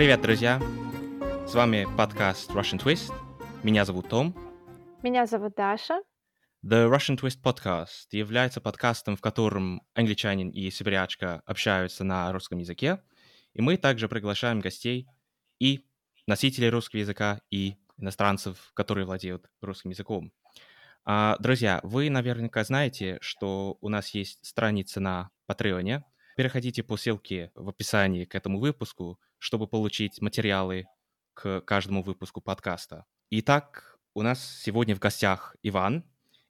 Привет, друзья! С вами подкаст Russian Twist. Меня зовут Том. Меня зовут Даша. The Russian Twist Podcast является подкастом, в котором англичанин и сибирячка общаются на русском языке, и мы также приглашаем гостей и носителей русского языка, и иностранцев, которые владеют русским языком. А, друзья, вы наверняка знаете, что у нас есть страница на Патреоне. Переходите по ссылке в описании к этому выпуску, чтобы получить материалы к каждому выпуску подкаста. Итак, у нас сегодня в гостях Иван.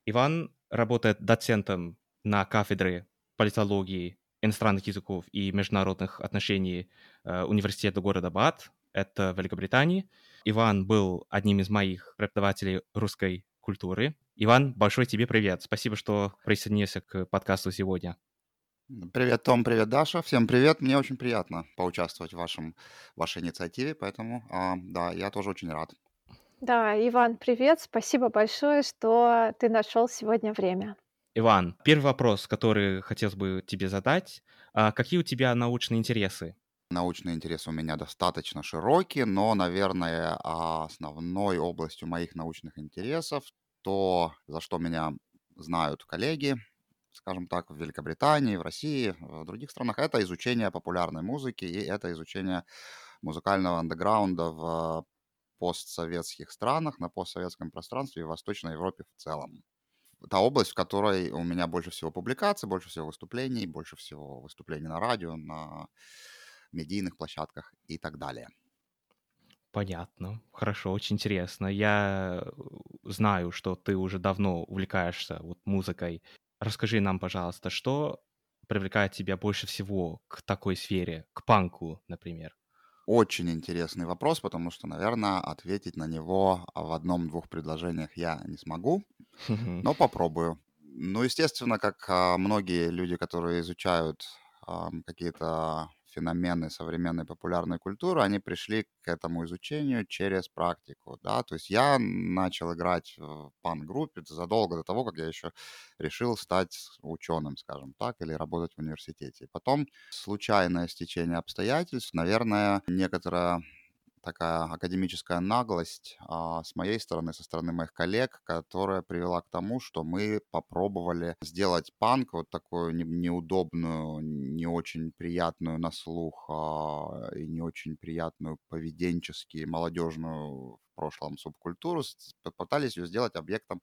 Иван работает доцентом на кафедре политологии, иностранных языков и международных отношений э, университета города Бат, это Великобритания. Иван был одним из моих преподавателей русской культуры. Иван, большой тебе привет. Спасибо, что присоединился к подкасту сегодня. Привет, Том, привет, Даша. Всем привет. Мне очень приятно поучаствовать в вашем, вашей инициативе, поэтому, а, да, я тоже очень рад. Да, Иван, привет. Спасибо большое, что ты нашел сегодня время. Иван, первый вопрос, который хотелось бы тебе задать. А какие у тебя научные интересы? Научные интересы у меня достаточно широкие, но, наверное, основной областью моих научных интересов, то, за что меня знают коллеги, скажем так, в Великобритании, в России, в других странах, это изучение популярной музыки и это изучение музыкального андеграунда в постсоветских странах, на постсоветском пространстве и в Восточной Европе в целом. Та область, в которой у меня больше всего публикаций, больше всего выступлений, больше всего выступлений на радио, на медийных площадках и так далее. Понятно. Хорошо, очень интересно. Я э, знаю, что ты уже давно увлекаешься вот музыкой. Расскажи нам, пожалуйста, что привлекает тебя больше всего к такой сфере, к панку, например? Очень интересный вопрос, потому что, наверное, ответить на него в одном-двух предложениях я не смогу, но попробую. Ну, естественно, как а, многие люди, которые изучают какие-то феномены современной популярной культуры, они пришли к этому изучению через практику, да, то есть я начал играть в пан-группе задолго до того, как я еще решил стать ученым, скажем так, или работать в университете. Потом случайное стечение обстоятельств, наверное, некоторая такая академическая наглость а, с моей стороны, со стороны моих коллег, которая привела к тому, что мы попробовали сделать панк вот такую не, неудобную, не очень приятную на слух а, и не очень приятную поведенчески молодежную в прошлом субкультуру, попытались ее сделать объектом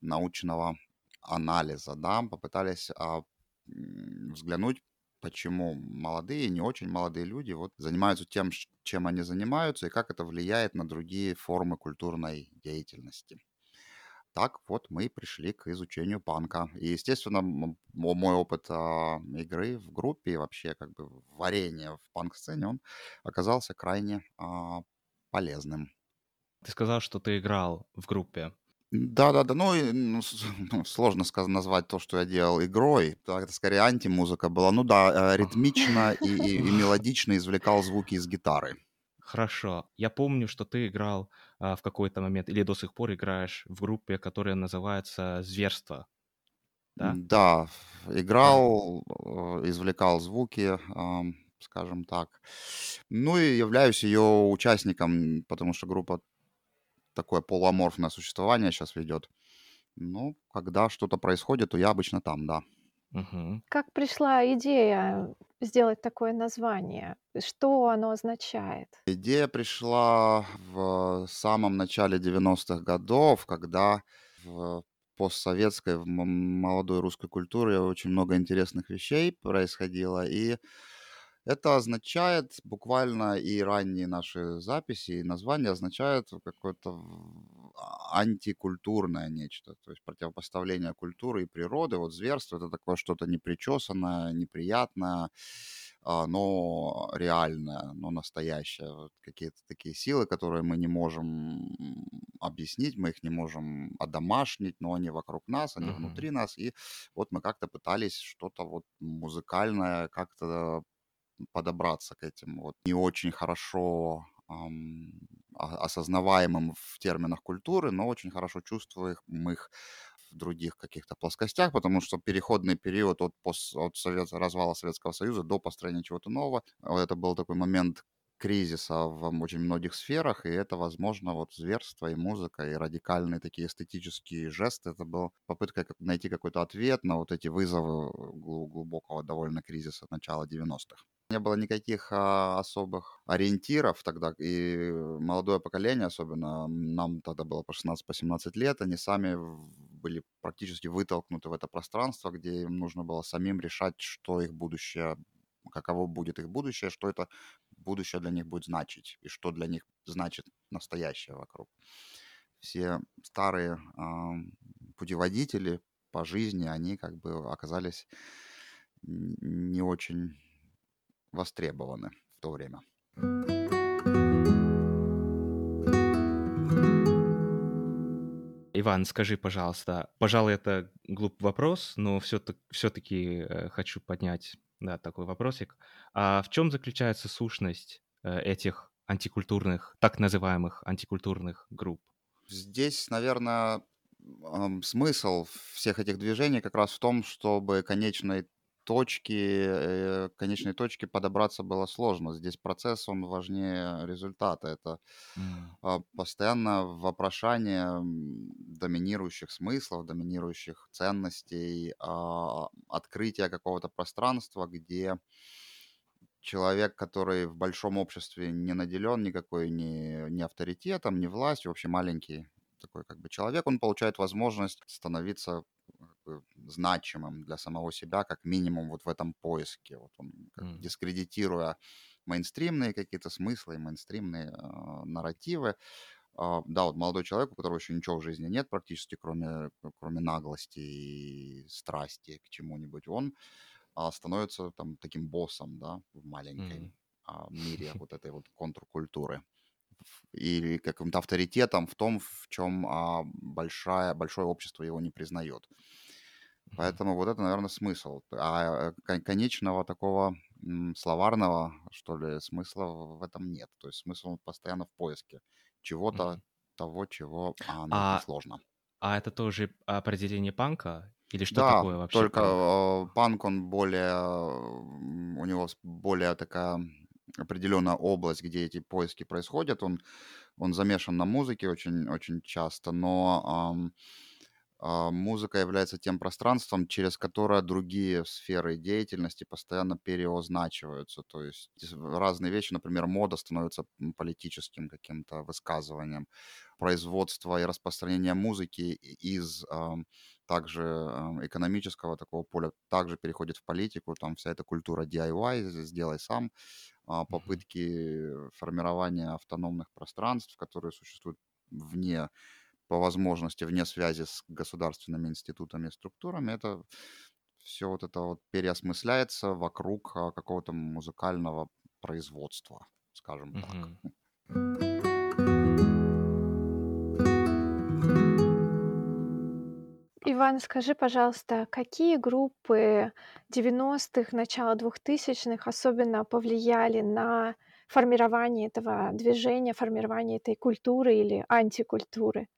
научного анализа, да, попытались а, взглянуть почему молодые, не очень молодые люди вот занимаются тем, чем они занимаются, и как это влияет на другие формы культурной деятельности. Так вот мы пришли к изучению панка. И, естественно, мой опыт а, игры в группе и вообще как бы варенье в панк-сцене, он оказался крайне а, полезным. Ты сказал, что ты играл в группе. Да-да-да, ну, ну, ну, сложно сказ назвать то, что я делал игрой. Так, это скорее антимузыка была. Ну да, э, ритмично и, и, и мелодично извлекал звуки из гитары. Хорошо. Я помню, что ты играл а, в какой-то момент, или до сих пор играешь в группе, которая называется «Зверство». Да, Да, играл, э, извлекал звуки, скажем так. Ну и являюсь ее участником, потому что группа такое полуаморфное существование сейчас ведет. Ну, когда что-то происходит, то я обычно там, да. Угу. Как пришла идея сделать такое название? Что оно означает? Идея пришла в самом начале 90-х годов, когда в постсоветской, в молодой русской культуре очень много интересных вещей происходило, и это означает буквально и ранние наши записи, и названия означают какое-то а, антикультурное нечто, то есть противопоставление культуры и природы. Вот зверство это такое что-то непричесанное, неприятное, а, но реальное, но настоящее. Вот какие-то такие силы, которые мы не можем объяснить, мы их не можем одомашнить, но они вокруг нас, они uh-huh. внутри нас. И вот мы как-то пытались что-то вот музыкальное как-то подобраться к этим вот не очень хорошо эм, осознаваемым в терминах культуры, но очень хорошо чувствуем их в других каких-то плоскостях, потому что переходный период от, пос, от Совет, развала Советского Союза до построения чего-то нового, вот это был такой момент кризиса в очень многих сферах, и это, возможно, вот зверство и музыка, и радикальные такие эстетические жесты. Это была попытка найти какой-то ответ на вот эти вызовы глубокого довольно кризиса начала 90-х не было никаких а, особых ориентиров тогда, и молодое поколение, особенно нам тогда было по 16-17 по лет, они сами были практически вытолкнуты в это пространство, где им нужно было самим решать, что их будущее, каково будет их будущее, что это будущее для них будет значить, и что для них значит настоящее вокруг. Все старые э, путеводители по жизни, они как бы оказались не очень востребованы в то время. Иван, скажи, пожалуйста, пожалуй, это глупый вопрос, но все-таки, все-таки э, хочу поднять да, такой вопросик. А в чем заключается сущность э, этих антикультурных, так называемых антикультурных групп? Здесь, наверное, смысл всех этих движений как раз в том, чтобы конечной точки, э, конечной точки подобраться было сложно. Здесь процесс, он важнее результата. Это mm. постоянно вопрошание доминирующих смыслов, доминирующих ценностей, а, открытие какого-то пространства, где человек, который в большом обществе не наделен никакой ни, ни авторитетом, ни властью, вообще маленький такой как бы человек, он получает возможность становиться значимым для самого себя, как минимум вот в этом поиске. Вот он mm. дискредитируя мейнстримные какие-то смыслы, мейнстримные э, нарративы. Э, да, вот молодой человек, у которого еще ничего в жизни нет практически, кроме, кроме наглости и страсти к чему-нибудь, он э, становится там таким боссом, да, в маленькой mm. э, мире вот этой вот контркультуры или каким-то авторитетом в том, в чем а, большая, большое общество его не признает. Поэтому вот это, наверное, смысл. А э, конечного такого словарного, что ли, смысла в этом нет. То есть смысл постоянно в поиске чего-то, mm-hmm. того, чего а, а, сложно. А это тоже определение панка? Или что да, такое вообще? только э, панк, он более, у него более такая определенная область, где эти поиски происходят. Он, он замешан на музыке очень, очень часто, но... Эм, музыка является тем пространством, через которое другие сферы деятельности постоянно переозначиваются. То есть разные вещи, например, мода становится политическим каким-то высказыванием, производство и распространение музыки из также экономического такого поля также переходит в политику, там вся эта культура DIY, сделай сам, а, попытки формирования автономных пространств, которые существуют вне по возможности вне связи с государственными институтами и структурами, это все вот это вот переосмысляется вокруг а, какого-то музыкального производства, скажем так. Иван, скажи, пожалуйста, какие группы 90-х, начала 2000-х особенно повлияли на формирование этого движения, формирование этой культуры или антикультуры?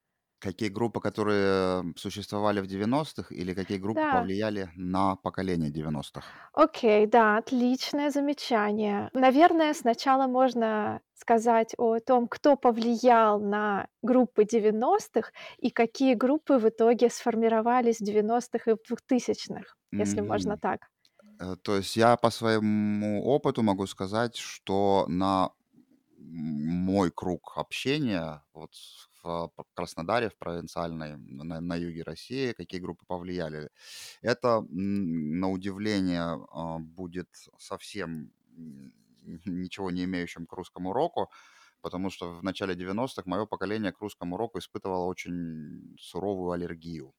Какие группы, которые существовали в 90-х, или какие группы Да. повлияли на поколение 90-х? Окей, да, отличное замечание. Наверное, сначала можно сказать о том, кто повлиял на группы 90-х и какие группы в итоге сформировались в 90-х и в 2000-х, если можно так. Э, то есть я по своему опыту могу сказать, что на мой круг общения вот Краснодаре, в провинциальной, на, на юге России, какие группы повлияли. Это, на удивление, а, будет совсем ничего не имеющим к русскому року, потому что в начале 90-х мое поколение к русскому року испытывало очень суровую аллергию.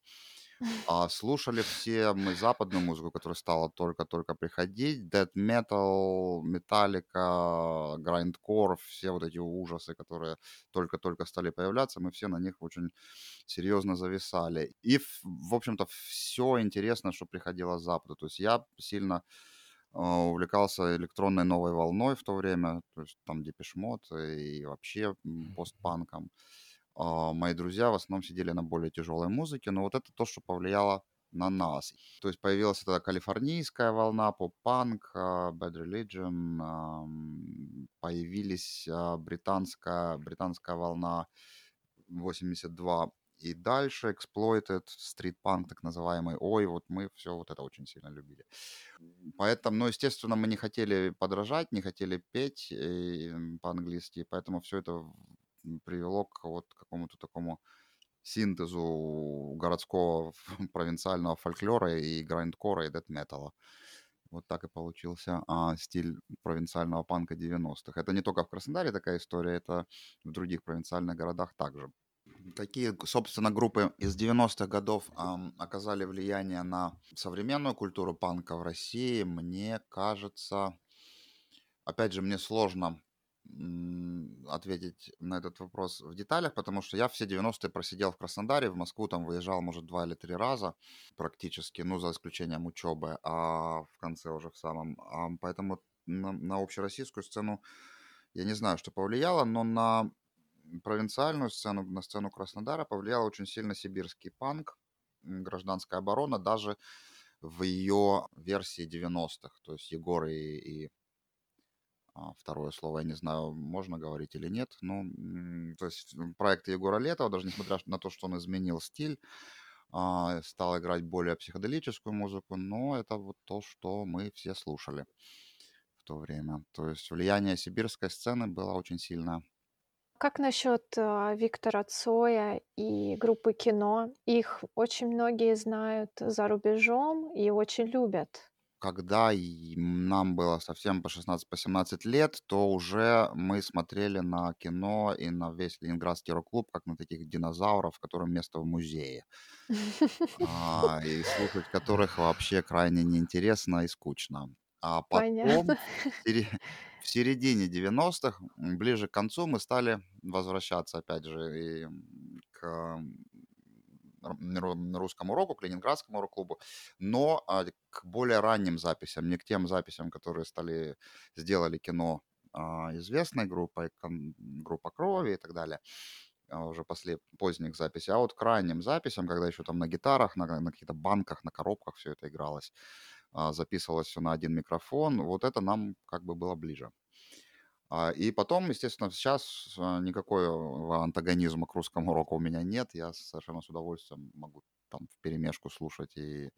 А слушали все мы западную музыку, которая стала только-только приходить. Death Metal, Metallica, Grindcore, все вот эти ужасы, которые только-только стали появляться, мы все на них очень серьезно зависали. И, в общем-то, все интересно, что приходило с Запада. То есть я сильно а, увлекался электронной новой волной в то время, то есть там Депешмот и вообще постпанком. А, мои друзья в основном сидели на более тяжелой музыке, но вот это то, что повлияло на нас. То есть появилась тогда калифорнийская волна, поп-панк, а, Bad Religion, появились а, британская, британская волна 82 и дальше Exploited, стрит-панк так называемый. Ой, вот мы все вот это очень сильно любили. Поэтому, ну, естественно, мы не хотели подражать, не хотели петь э, по-английски, поэтому все это привело к вот какому-то такому синтезу городского провинциального фольклора и грайндкора и дэт-металла. Вот так и получился а, стиль провинциального панка 90-х. Это не только в Краснодаре такая история, это в других провинциальных городах также. Какие, собственно, группы из 90-х годов а, оказали влияние на современную культуру панка в России, мне кажется, опять же, мне сложно ответить на этот вопрос в деталях, потому что я все 90-е просидел в Краснодаре, в Москву там выезжал, может, два или три раза практически, ну, за исключением учебы, а в конце уже в самом. А, поэтому на, на общероссийскую сцену я не знаю, что повлияло, но на провинциальную сцену, на сцену Краснодара повлиял очень сильно сибирский панк, гражданская оборона, даже в ее версии 90-х, то есть Егор и, и второе слово, я не знаю, можно говорить или нет. Ну, то есть проект Егора Летова, даже несмотря на то, что он изменил стиль, а, стал играть более психоделическую музыку, но это вот то, что мы все слушали в то время. То есть влияние сибирской сцены было очень сильно. Как насчет э, Виктора Цоя и группы кино? Их очень многие знают за рубежом и очень любят когда нам было совсем по 16-17 лет, то уже мы смотрели на кино и на весь Ленинградский рок-клуб, как на таких динозавров, которым место в музее. А, и слушать которых вообще крайне неинтересно и скучно. А потом, в середине 90-х, ближе к концу, мы стали возвращаться, опять же, и к русскому року, к ленинградскому рок-клубу, но а, к более ранним записям, не к тем записям, которые стали, сделали кино а, известной группой, группа крови и так далее а, уже после поздних записей, а вот к ранним записям, когда еще там на гитарах, на, на каких-то банках, на коробках все это игралось, записывалось все на один микрофон, вот это нам как бы было ближе. А, и потом, естественно, сейчас а, никакого антагонизма к русскому року у меня нет. Я совершенно с удовольствием могу там в перемешку слушать и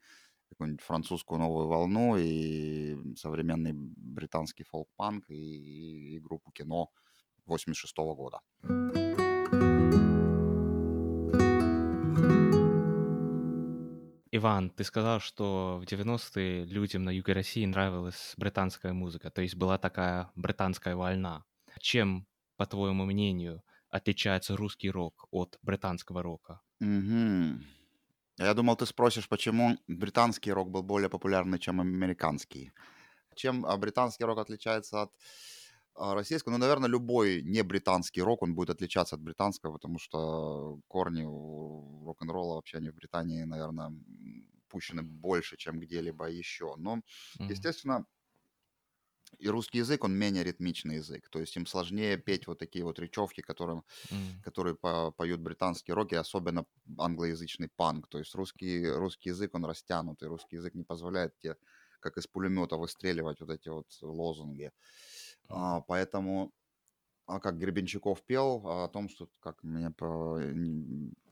какую-нибудь французскую новую волну, и современный британский фолк-панк, и, и группу кино 86 -го года. Иван, ты сказал, что в 90-е людям на юге России нравилась британская музыка, то есть была такая британская волна. Чем, по твоему мнению, отличается русский рок от британского рока? Угу. Я думал, ты спросишь, почему британский рок был более популярный, чем американский. Чем а, британский рок отличается от российского? Ну, наверное, любой не британский рок, он будет отличаться от британского, потому что корни рок-н-ролла вообще они в Британии, наверное, пущены больше, чем где-либо еще. Но, mm-hmm. естественно, и русский язык, он менее ритмичный язык. То есть им сложнее петь вот такие вот речевки, которым, mm. которые по, поют британские роки, особенно англоязычный панк. То есть русский, русский язык, он растянутый. Русский язык не позволяет тебе, как из пулемета, выстреливать вот эти вот лозунги. Mm. А, поэтому а как Гребенщиков пел о том, что как мне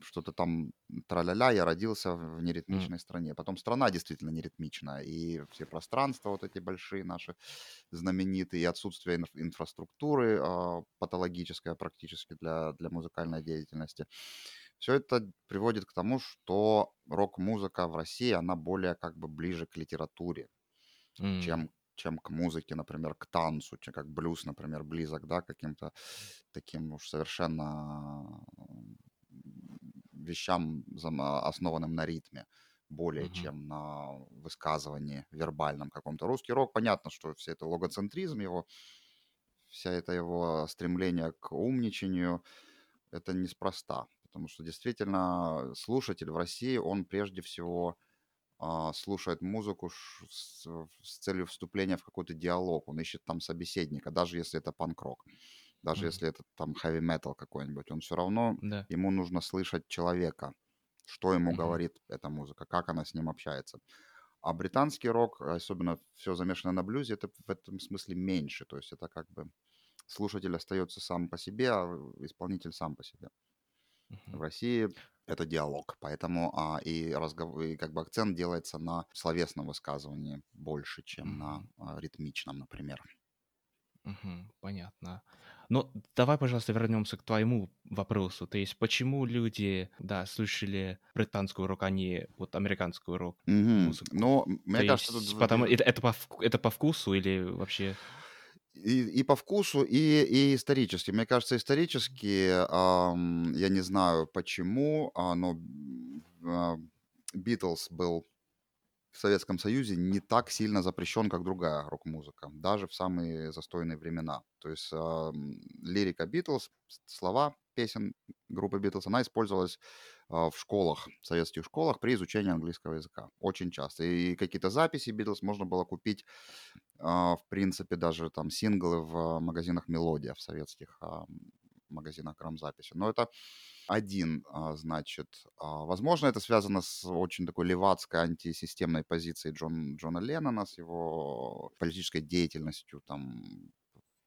что-то там траля-ля, я родился в неритмичной стране. Потом страна действительно неритмичная, и все пространства вот эти большие наши знаменитые, и отсутствие инфра- инфраструктуры э, патологическое практически для, для музыкальной деятельности. Все это приводит к тому, что рок-музыка в России, она более как бы ближе к литературе, mm. чем чем к музыке, например, к танцу, чем как блюз, например, близок, да, каким-то таким уж совершенно вещам, основанным на ритме, более uh-huh. чем на высказывании вербальном каком-то. Русский рок, понятно, что все это логоцентризм его, вся это его стремление к умничанию, это неспроста, потому что действительно слушатель в России, он прежде всего а, слушает музыку с, с целью вступления в какой-то диалог, он ищет там собеседника, даже если это панк-рок, даже mm-hmm. если это там heavy metal какой-нибудь, он все равно, да. ему нужно слышать человека, что ему Мгм. говорит эта музыка, как она с ним общается. А британский рок, особенно все замешано на блюзе, это в этом смысле меньше. То есть это как бы слушатель остается сам по себе, а исполнитель сам по себе. В Мгм. России это диалог, поэтому а, и, разгов... и как бы акцент делается на словесном высказывании больше, чем на а, ритмичном, например. Мгм. Понятно. Ну, давай, пожалуйста, вернемся к твоему вопросу. То есть, почему люди, да, слушали британскую рок, а не вот американскую Мгм. рок-музыку? Но м, То мне кажется, тут есть, в- потому это, это по это по вкусу или вообще? И, и по вкусу, и, и исторически. Мне кажется, исторически, ам, я не знаю почему, а, но Битлз был в Советском Союзе не так сильно запрещен, как другая рок-музыка, даже в самые застойные времена. То есть ам, лирика Битлз, слова песен группы Битлз, она использовалась в школах, в советских школах при изучении английского языка очень часто. И какие-то записи Битлз можно было купить, а, в принципе, даже там синглы в а, магазинах «Мелодия», в советских а, магазинах грамзаписи. Но это один, а, значит, а, возможно, это связано с очень такой левацкой антисистемной позицией Джон, Джона Леннона, с его политической деятельностью там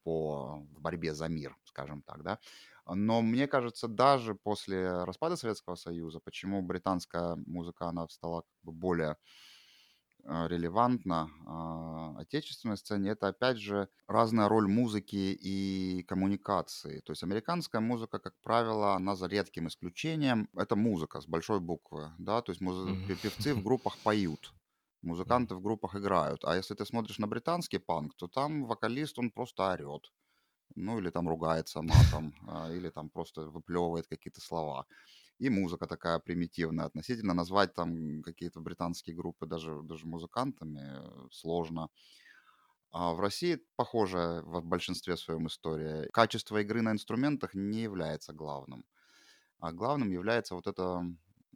по в борьбе за мир, скажем так, да. Но мне кажется, даже после распада Советского Союза, почему британская музыка, она стала как бы более а, релевантна а, отечественной сцене, это опять же разная роль музыки и коммуникации. То есть американская музыка, как правило, она за редким исключением, это музыка с большой буквы, да, то есть пе- певцы в группах поют, музыканты в группах играют. А если ты смотришь на британский панк, то там вокалист, он просто орет. Ну, или там ругается матом, а, или там просто выплевывает какие-то слова. И музыка такая примитивная относительно. Назвать там какие-то британские группы даже, даже музыкантами э, сложно. А в России похожая в большинстве своем история. Качество игры на инструментах не является главным. А главным является вот это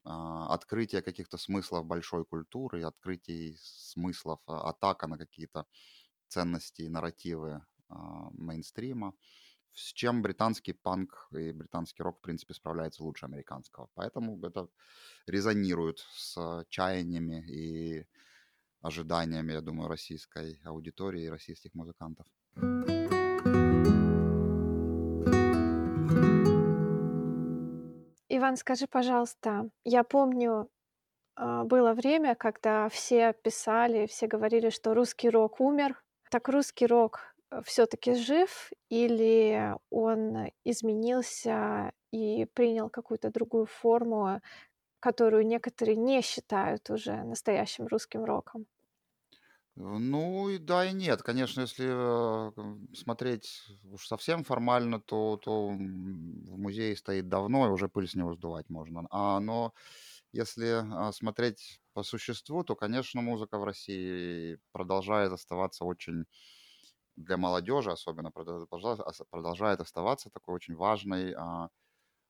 открытие каких-то смыслов большой культуры, открытие смыслов, а, атака на какие-то ценности и нарративы а, мейнстрима, с чем британский панк и британский рок, в принципе, справляется лучше американского. Поэтому это резонирует с чаяниями и ожиданиями, я думаю, российской аудитории и российских музыкантов. Иван, скажи, пожалуйста, я помню, а, было время, когда все писали, все говорили, что русский рок умер. Так русский рок все-таки жив или он изменился и принял какую-то другую форму, которую некоторые не считают уже настоящим русским роком? Ну и да, и нет. Конечно, если э, смотреть уж совсем формально, то, то в музее стоит давно, и уже пыль с него сдувать можно. А, но если а, смотреть по существу, то, конечно, музыка в России продолжает оставаться очень для молодежи особенно продо- продолжает ос- продолжает оставаться такой очень важной а,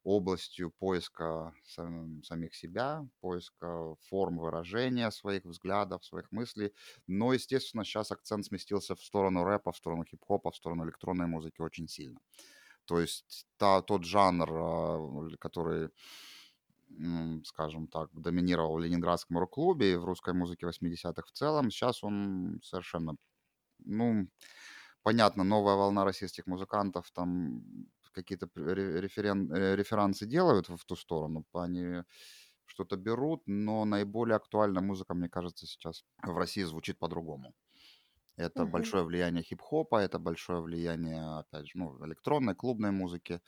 областью поиска сам- самих себя, поиска форм выражения своих взглядов, своих мыслей. Но, естественно, сейчас акцент сместился в сторону рэпа, в сторону хип-хопа, в сторону электронной музыки очень сильно. То есть та, тот жанр, а, который, скажем так, доминировал в ленинградском рок-клубе и в русской музыке 80-х в целом, сейчас он совершенно, ну, понятно, новая волна российских музыкантов там какие-то референ- э, референсы делают в ту сторону, они что-то берут, но наиболее актуальная музыка, мне кажется, сейчас в России звучит по-другому. Это Мгм. большое влияние хип-хопа, это большое влияние, опять же, ну, электронной, клубной музыки.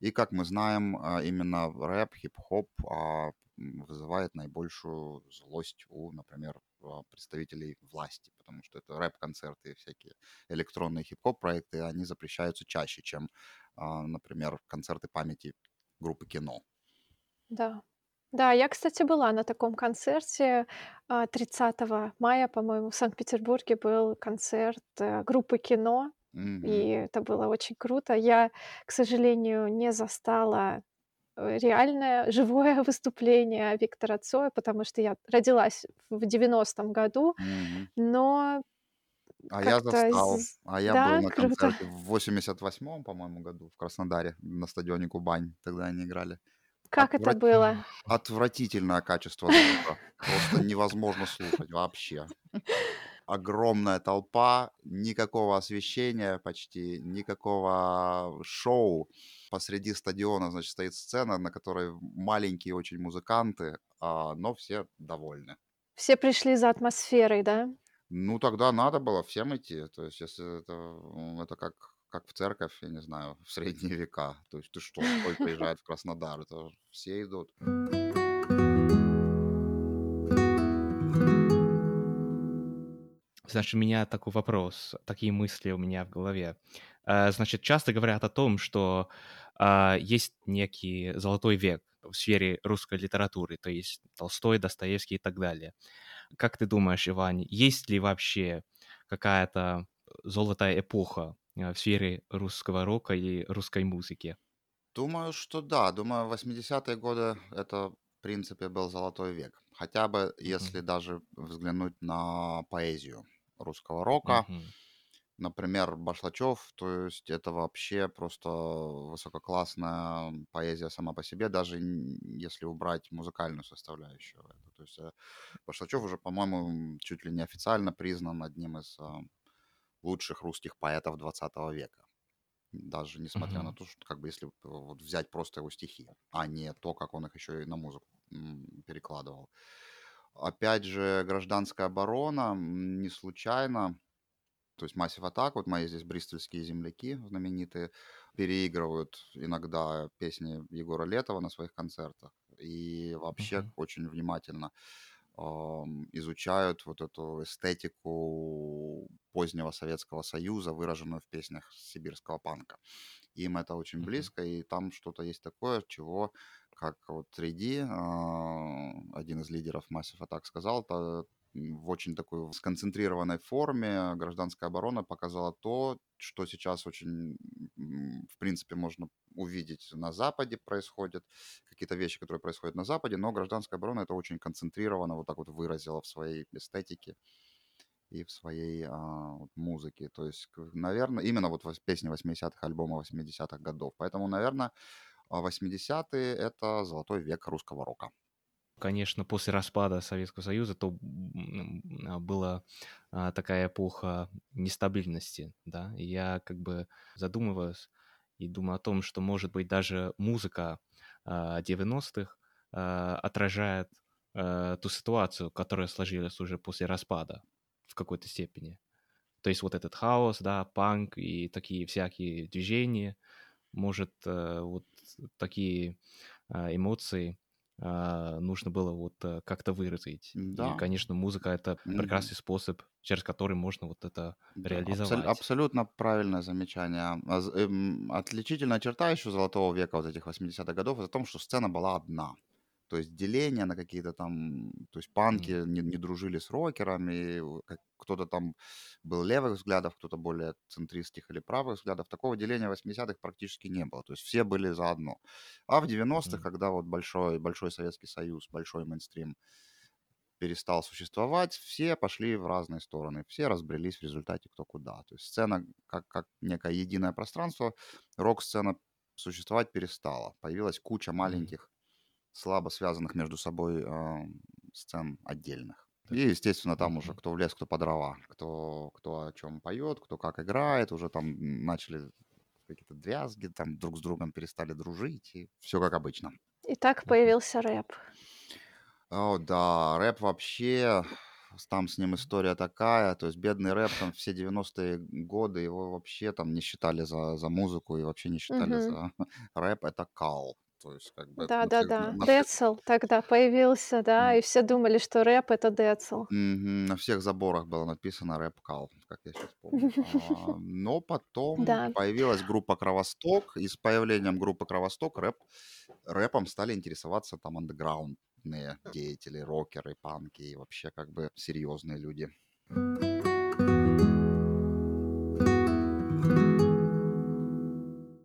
И, как мы знаем, а, именно рэп, хип-хоп а, вызывает наибольшую злость у, например, а, представителей власти, потому что это рэп-концерты и всякие электронные хип-хоп проекты, они запрещаются чаще, чем, например, концерты памяти группы кино. Да. Да, я, кстати, была на таком концерте. а, 30 мая, по-моему, в Санкт-Петербурге был концерт э, группы кино, Мгм. и это было очень круто. Я, к сожалению, не застала э, реальное живое выступление Виктора Цоя, потому что я родилась в 90-м году, Мгм. но А я как-то... застал. з- А я был Да, на круто. концерте в 88-м, по-моему, году в Краснодаре на стадионе Кубань. Тогда они играли. Как это было? Отвратительное качество звука. Просто невозможно слушать вообще. Огромная толпа, никакого освещения почти, никакого шоу. Посреди стадиона, значит, стоит сцена, на которой маленькие очень музыканты, а, но все довольны. Все пришли за атмосферой, да? Ну, тогда надо было всем идти. То есть, если это, это как, как в церковь, я не знаю, в средние века. То есть, ты что, кто приезжает в Краснодар? Это все идут. Значит, у меня такой вопрос, такие мысли у меня в голове. Э, значит, часто говорят о том, что а, есть некий золотой век в сфере русской литературы, то есть Толстой, Достоевский и так далее. Как ты думаешь, Иван, есть ли вообще какая-то золотая эпоха э, в сфере русского рока и русской музыки? Думаю, что да. Думаю, 80-е годы это, в принципе, был золотой век. Хотя бы, если даже взглянуть на поэзию русского рока. Мгм. Например, Башлачев, то есть это вообще просто высококлассная поэзия сама по себе, даже если убрать музыкальную составляющую. То есть э, Башлачев уже, по-моему, чуть ли не официально признан одним из э, лучших русских поэтов 20 века. Даже несмотря на Мгм. то, что как бы если э, вот взять просто его стихи, а не то, как он их еще и на музыку перекладывал. Опять же, гражданская оборона не случайно то есть Massive Attack, вот мои здесь бристольские земляки знаменитые, переигрывают иногда песни Егора Летова на своих концертах. И вообще Мгм. очень внимательно изучают вот эту эстетику позднего Советского Союза, выраженную в песнях сибирского панка. Им это очень Мгм. близко, и там что-то есть такое, чего, как вот 3D, а, один из лидеров Massive Attack сказал, то в очень такой сконцентрированной форме гражданская оборона показала то, что сейчас очень, в принципе, можно увидеть на Западе происходит, какие-то вещи, которые происходят на Западе, но гражданская оборона это очень концентрированно вот так вот выразила в своей эстетике и в своей а, вот музыке. То есть, наверное, именно вот песни 80-х, альбома 80-х годов. Поэтому, наверное, 80-е — это золотой век русского рока. Конечно, после распада Советского Союза то а, была а, такая эпоха нестабильности, да. Я как бы задумываюсь и думаю о том, что, может быть, даже музыка а, 90-х а, отражает ту ситуацию, которая сложилась уже после распада в какой-то степени. То есть вот этот хаос, да, панк и такие всякие движения, может, э, вот такие эмоции нужно было вот э, как-то выразить. И, Да. конечно, музыка — это прекрасный способ, через который можно вот это Да, абсол- реализовать. абсолютно правильное замечание. А эм, Отличительная черта еще золотого века вот этих 80-х годов это в том, что сцена была одна. То есть деление на какие-то там... То есть панки Мгм. не, не дружили с рокерами, кто-то там был левых взглядов, кто-то более центристских или правых взглядов. Такого деления в 80-х практически не было. То есть все были заодно. А в 90-х, Мгм. когда вот большой, большой Советский Союз, большой мейнстрим перестал существовать, все пошли в разные стороны, все разбрелись в результате кто куда. То есть сцена как, как некое единое пространство, рок-сцена существовать перестала. Появилась куча маленьких, слабо связанных между собой э, сцен отдельных. И, естественно, там уже кто в лес, кто по дрова, кто, кто о чем поет, кто как играет, уже там начали какие-то дрязги, там друг с другом перестали дружить, и все как обычно. И так появился рэп. О, да, рэп вообще, там с ним история такая, то есть бедный рэп, там все 90-е годы его вообще там не считали за, за музыку и вообще не считали Мгм. за рэп, это кал, то есть как бы на всех, Да-да-да. на Децл тогда появился, да, м, и все думали, что рэп это Децл. мгм, на всех заборах было написано рэп кал, как я сейчас помню. А, Но потом Да. появилась группа Кровосток, и с появлением группы Кровосток рэп, рэпом стали интересоваться там андеграундные деятели, рокеры, панки и вообще как бы серьезные люди.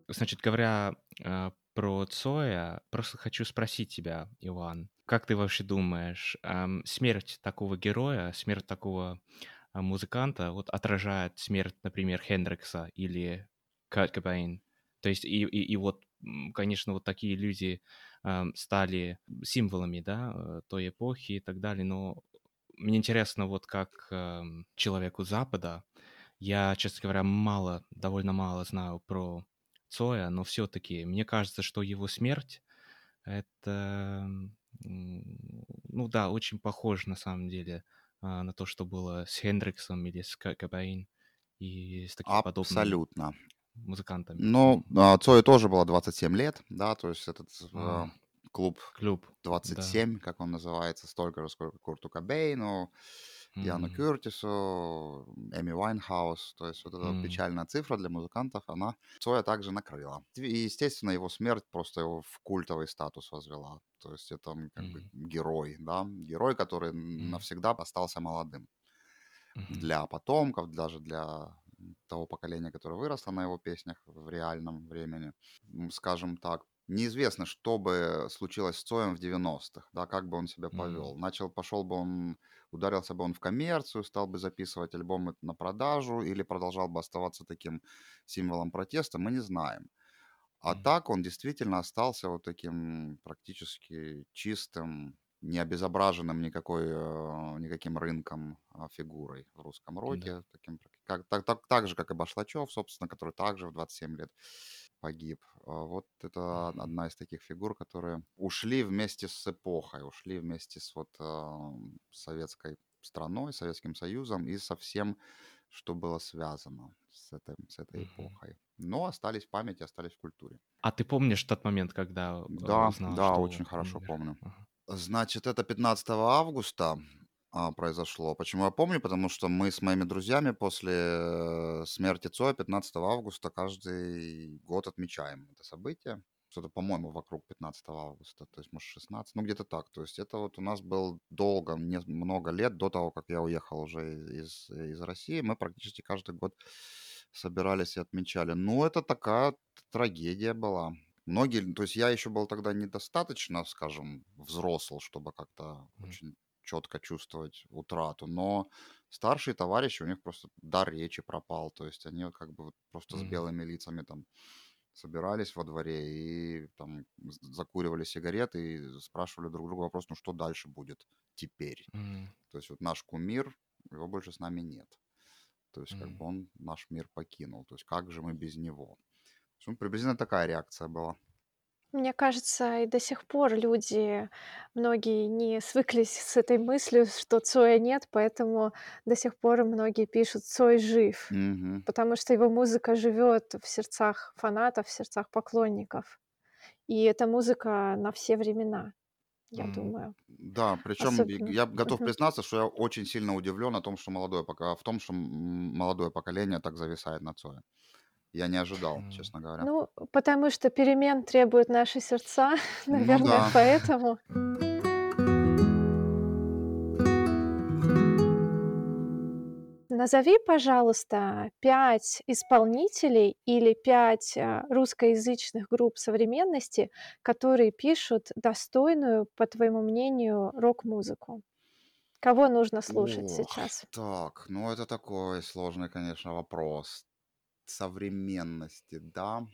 Значит, говоря а, про Цоя, просто хочу спросить тебя, Иван, как ты вообще думаешь, смерть такого героя, смерть такого а, музыканта вот отражает смерть, например, Хендрикса или Курт Кобейн? То есть и, и, и вот, конечно, вот такие люди стали символами, да, э, той эпохи и так далее. Но мне интересно, вот как человеку Запада, я, честно говоря, мало, довольно мало знаю про Цоя, но все-таки мне кажется, что его смерть это, ну да, очень похоже на самом деле а, на то, что было с Хендриксом или с Кобейн и с такими подобными Абсолютно. музыкантами. Ну, а, Цою тоже было 27 лет, да, то есть этот а, клуб клуб, да. 27, как он называется, столько же, сколько Курту Кобейну, Яну М, Кюртису, Эми Вайнхаус. То есть вот эта м, печальная цифра для музыкантов, она Цоя также накрыла. И, естественно, его смерть просто его в культовый статус возвела. То есть это как бы м, герой, да, герой, который м, навсегда остался молодым. мгм, Для потомков, даже для того поколения, которое выросло на его песнях в реальном времени, скажем так. Неизвестно, что бы случилось с Цоем в 90-х, да, как бы он себя повел. Начал, пошел бы он, ударился бы он в коммерцию, стал бы записывать альбомы на продажу или продолжал бы оставаться таким символом протеста, мы не знаем. А м, так он действительно остался вот таким практически чистым, не обезображенным никакой, э, никаким рынком а, фигурой в русском да. роке, таким, прак- как, так, так, так же, как и Башлачев, собственно, который также в 27 лет погиб. А Вот это одна из таких фигур, которые ушли вместе с эпохой, ушли вместе с вот а, советской страной, Советским Союзом и со всем, что было связано с этой, с этой эпохой. Но остались в памяти, остались в культуре. А ты помнишь тот момент, когда э, Да, узнал, да, что очень хорошо помню. Ага. Значит, это 15 августа а, произошло. Почему я помню? Потому что мы с моими друзьями после э, смерти Цоя 15 августа каждый год отмечаем это событие. Что-то, по-моему, вокруг 15 августа, то есть, может, 16, ну, где-то так. То есть это вот у нас был долго, не, много лет до того, как я уехал уже из, из России. Мы практически каждый год собирались и отмечали. Ну, это такая трагедия была. Многие, то есть я еще был тогда недостаточно, скажем, взрослый, чтобы как-то Мгм. очень четко чувствовать утрату, но старшие товарищи, у них просто дар речи пропал, то есть они как бы просто с Мгм. белыми лицами там собирались во дворе и там закуривали сигареты и спрашивали друг друга вопрос, ну что дальше будет теперь? М, То есть вот наш кумир, его больше с нами нет. То есть как м. бы он наш мир покинул. То есть как же мы без него? То есть, ну, приблизительно такая реакция была. Мне кажется, и до сих пор люди, многие не свыклись с этой мыслью, что Цоя нет, поэтому до сих пор многие пишут «Цой жив», Мгм. потому что его музыка живет в сердцах фанатов, в сердцах поклонников. И это музыка на все времена, я М. думаю. Да, причем Особенно. я готов Мгм. признаться, что я очень сильно удивлен о том, что молодое пока в том, что м, молодое поколение так зависает на Цоя. Я не ожидал, честно говоря. Ну, потому что перемен требуют наши сердца, Ну наверное, да. поэтому. Назови, пожалуйста, 5 исполнителей или 5 а, русскоязычных групп современности, которые пишут достойную, по твоему мнению, рок-музыку. Кого нужно слушать Ох, сейчас? так, ну это такой сложный, конечно, вопрос. Современности, да.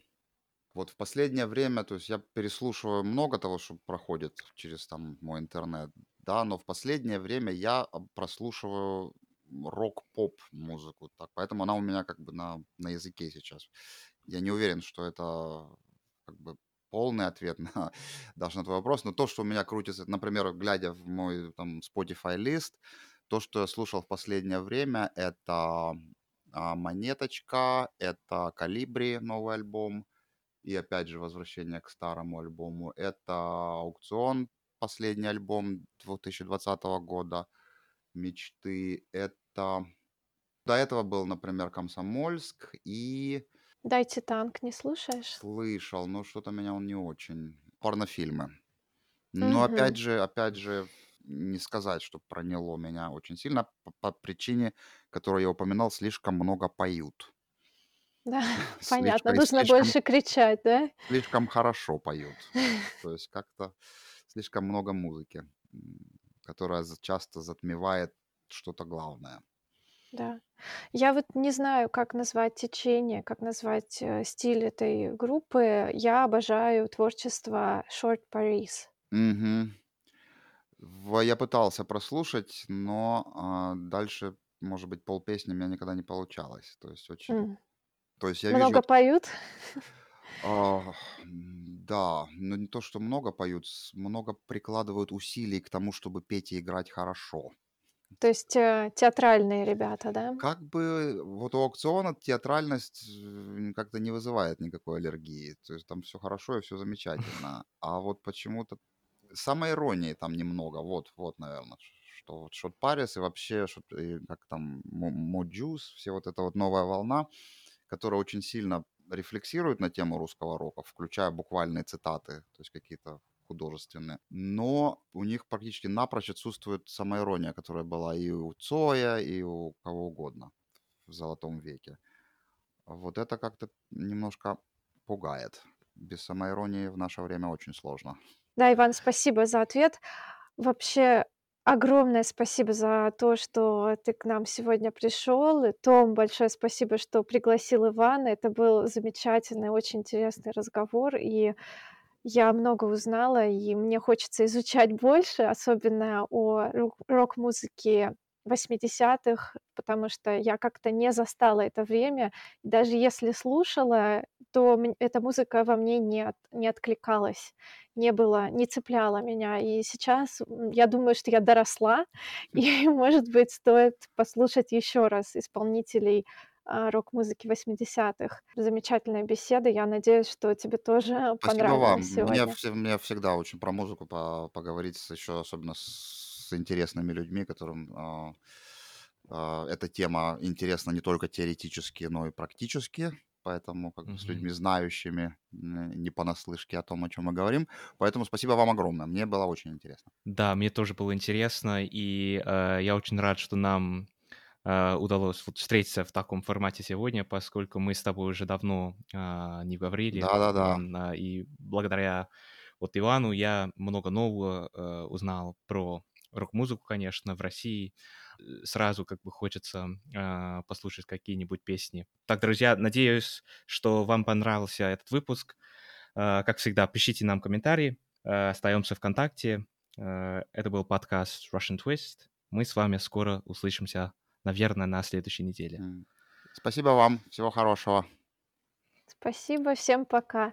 Вот в последнее время, то есть я переслушиваю много того, что проходит через там мой интернет, да, но в последнее время я а, прослушиваю рок-поп музыку, так, поэтому она у меня как бы на, на языке сейчас. Я не уверен, что это как бы полный ответ на даже на твой вопрос, но то, что у меня крутится, например, глядя в мой там Spotify лист, то, что я слушал в последнее время, это а, Монеточка, это Калибри, новый альбом, и опять же возвращение к старому альбому. Это Аукцион, последний альбом 2020 года, Мечты. Это до этого был, например, Комсомольск и Дайте танк, не слушаешь? слышал, но что-то меня он не очень. Порнофильмы. Но опять Мгм. же, опять же, не сказать, что проняло меня очень сильно по, по причине, которую я упоминал, слишком много поют. Да, понятно, Слишком, нужно слишком, больше кричать, да? слишком хорошо поют. То есть как-то слишком много музыки, которая часто затмевает что-то главное. Да. Я вот не знаю, как назвать течение, как назвать э, стиль этой группы. Я обожаю творчество Short Paris. Мгм. В- Я пытался прослушать, но а, дальше, может быть, полпесни у меня никогда не получалось. То есть очень... М. То есть я Много вижу... поют? а, м, да, но не то, что много поют, с- много прикладывают усилий к тому, чтобы петь и играть хорошо. То есть э, театральные ребята, да? Как бы вот у АукцЫона театральность э, как-то не вызывает никакой аллергии. То есть там все хорошо и все замечательно. А вот почему-то самоиронии там немного. Вот, вот, наверное, что вот Shortparis и вообще Short- и как там Моджус, все вот эта вот новая волна, которая очень сильно рефлексирует на тему русского рока, включая буквальные цитаты, то есть какие-то художественные. Но у них практически напрочь отсутствует самоирония, которая была и у Цоя, и у кого угодно в Золотом веке. Вот это как-то немножко пугает. Без самоиронии в наше время очень сложно. Да, Иван, спасибо за ответ. Вообще, огромное спасибо за то, что ты к нам сегодня пришел. И Том, большое спасибо, что пригласил Ивана. Это был замечательный, очень интересный разговор. И я много узнала, и мне хочется изучать больше, особенно о рок- рок-музыке 80-х, потому что я как-то не застала это время. Даже если слушала, то эта музыка во мне не, от- не откликалась, не было, не цепляла меня. И сейчас я думаю, что я доросла, и, может быть, стоит послушать еще раз исполнителей а, рок-музыки 80-х. Замечательная беседа. Я надеюсь, что тебе тоже Спасибо вам. понравилось Мне, сегодня. все- мне всегда очень про музыку по- поговорить, еще особенно с интересными людьми, которым а, а, эта тема интересна не только теоретически, но и практически. Поэтому как бы с людьми знающими, не понаслышке о том, о чем мы говорим. Поэтому спасибо вам огромное. Мне было очень интересно. Да, мне тоже было интересно, и э, я очень рад, что нам э, удалось вот встретиться в таком формате сегодня, поскольку мы с тобой уже давно а, не говорили, Да-да-да. А, и благодаря вот Ивану я много нового э, узнал про рок-музыку, конечно, в России. Э, Сразу как бы хочется а, послушать какие-нибудь песни. Так, друзья, надеюсь, что вам понравился этот выпуск. А, Как всегда, пишите нам комментарии, э, остаемся ВКонтакте. Э, Это был подкаст Russian Twist. Мы с вами скоро услышимся, наверное, на следующей неделе. Спасибо вам. Всего хорошего. Спасибо, всем пока.